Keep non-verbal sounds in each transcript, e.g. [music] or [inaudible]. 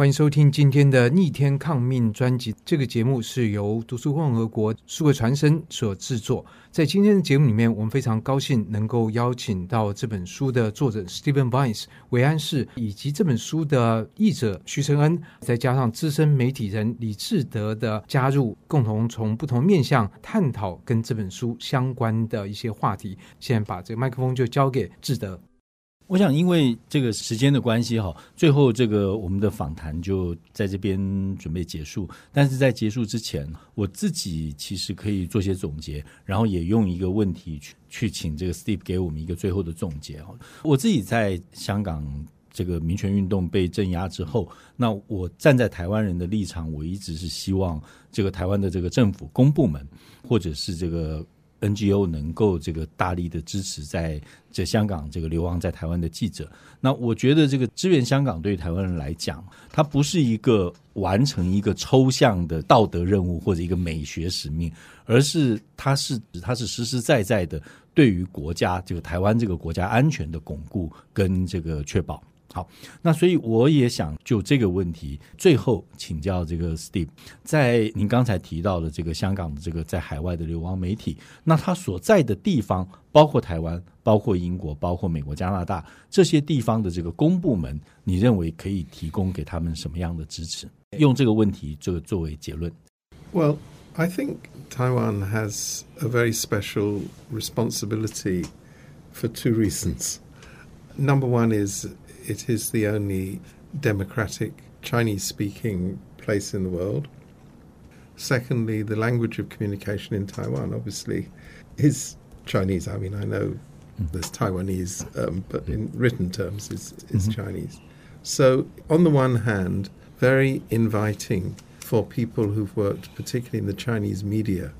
欢迎收听今天的《逆天抗命》专辑。这个节目是由读书共和国数位传声所制作。在今天的节目里面，我们非常高兴能够邀请到这本书的作者 Stephen Vines 韦安士，以及这本书的译者徐承恩，再加上资深媒体人李志德的加入，共同从不同面向探讨跟这本书相关的一些话题。现在把这个麦克风就交给志德。我想，因为这个时间的关系，哈，最后这个我们的访谈就在这边准备结束。但是在结束之前，我自己其实可以做些总结，然后也用一个问题去去请这个 Steve 给我们一个最后的总结。哈，我自己在香港这个民权运动被镇压之后，那我站在台湾人的立场，我一直是希望这个台湾的这个政府公部门，或者是这个。NGO 能够这个大力的支持在这香港这个流亡在台湾的记者，那我觉得这个支援香港对于台湾人来讲，它不是一个完成一个抽象的道德任务或者一个美学使命，而是它是它是实实在在的对于国家这个台湾这个国家安全的巩固跟这个确保。好，那所以我也想就这个问题，最后请教这个 Steve，在您刚才提到的这个香港的这个在海外的流亡媒体，那他所在的地方，包括台湾、包括英国、包括美国、加拿大这些地方的这个公部门，你认为可以提供给他们什么样的支持？用这个问题这个作为结论。Well, I think Taiwan has a very special responsibility for two reasons. Number one is it is the only democratic Chinese speaking place in the world. Secondly, the language of communication in Taiwan obviously is Chinese. I mean, I know mm. there's Taiwanese, um, but in written terms, is, is mm-hmm. Chinese. So, on the one hand, very inviting for people who've worked, particularly in the Chinese media,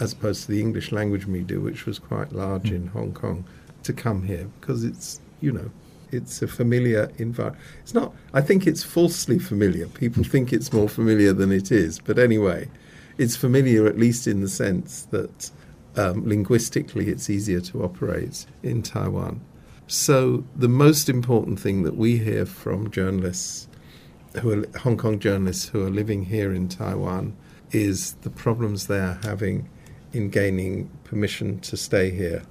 as opposed to the English language media, which was quite large mm. in Hong Kong, to come here because it's, you know, it's a familiar environment. It's not. I think it's falsely familiar. People think it's more familiar than it is. But anyway, it's familiar at least in the sense that um, linguistically it's easier to operate in Taiwan. So the most important thing that we hear from journalists who are Hong Kong journalists who are living here in Taiwan is the problems they are having in gaining permission to stay here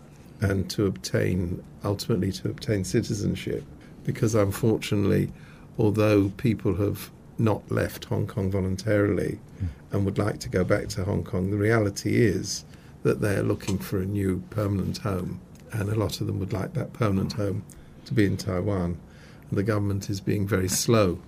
and to obtain ultimately to obtain citizenship because unfortunately although people have not left Hong Kong voluntarily mm. and would like to go back to Hong Kong the reality is that they're looking for a new permanent home and a lot of them would like that permanent home to be in Taiwan and the government is being very slow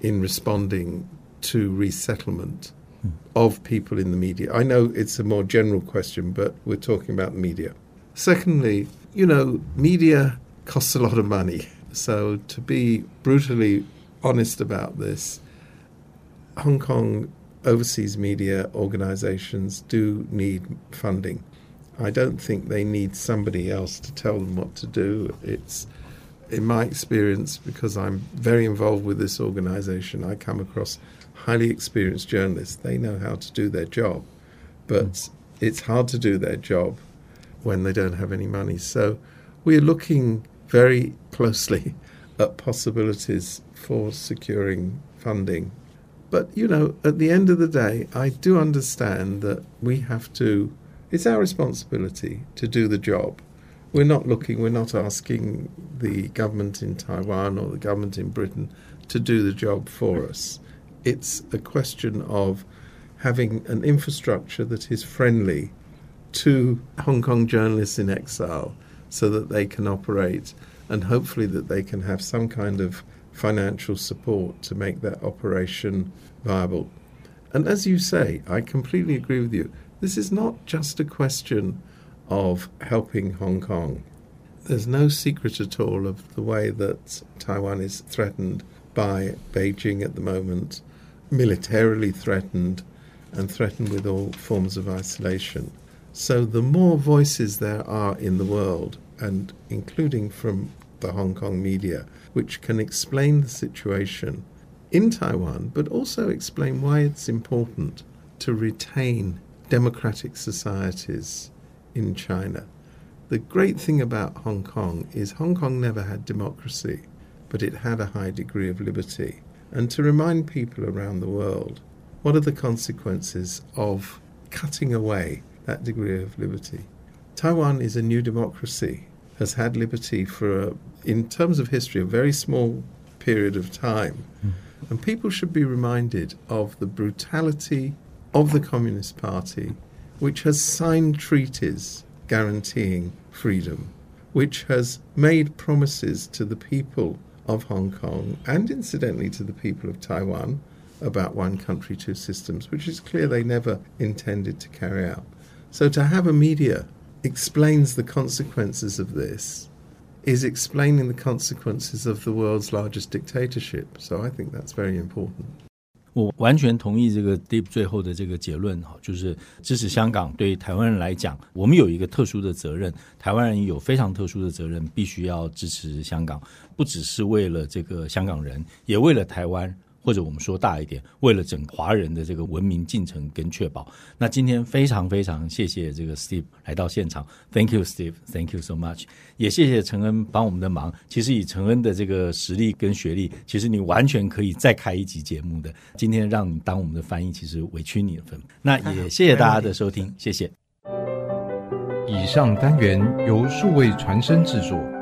in responding to resettlement mm. of people in the media. I know it's a more general question but we're talking about the media. Secondly, you know, media costs a lot of money. So to be brutally honest about this, Hong Kong overseas media organizations do need funding. I don't think they need somebody else to tell them what to do. It's in my experience, because I'm very involved with this organization, I come across highly experienced journalists. They know how to do their job, but mm. it's hard to do their job when they don't have any money. So we're looking very closely [laughs] at possibilities for securing funding. But, you know, at the end of the day, I do understand that we have to, it's our responsibility to do the job. We're not looking, we're not asking the government in Taiwan or the government in Britain to do the job for us. It's a question of having an infrastructure that is friendly to Hong Kong journalists in exile so that they can operate and hopefully that they can have some kind of financial support to make that operation viable. And as you say, I completely agree with you. This is not just a question of helping Hong Kong. There's no secret at all of the way that Taiwan is threatened by Beijing at the moment, militarily threatened, and threatened with all forms of isolation. So the more voices there are in the world, and including from the Hong Kong media, which can explain the situation in Taiwan, but also explain why it's important to retain democratic societies in China. The great thing about Hong Kong is Hong Kong never had democracy, but it had a high degree of liberty. and to remind people around the world what are the consequences of cutting away that degree of liberty. Taiwan is a new democracy, has had liberty for, a, in terms of history, a very small period of time. Mm. And people should be reminded of the brutality of the Communist Party, which has signed treaties guaranteeing freedom, which has made promises to the people of Hong Kong and incidentally to the people of Taiwan about one country, two systems, which is clear they never intended to carry out. So to have a media explains the consequences of this is explaining the consequences of the world's largest dictatorship. So I think that's very important. 我完全同意这个 Steve 最后的这个结论哈，就是支持香港对台湾人来讲，我们有一个特殊的责任，台湾人有非常特殊的责任，必须要支持香港，不只是为了这个香港人，也为了台湾，或者我们说大一点，为了整华人的这个文明进程跟确保，那今天非常非常谢谢这个 Steve 来到现场，Thank you Steve，Thank you so much，也谢谢陈恩帮我们的忙。其实以陈恩的这个实力跟学历，其实你完全可以再开一集节目的。今天让你当我们的翻译，其实委屈你了份。那也谢谢大家的收听，谢谢。以上单元由数位传声制作。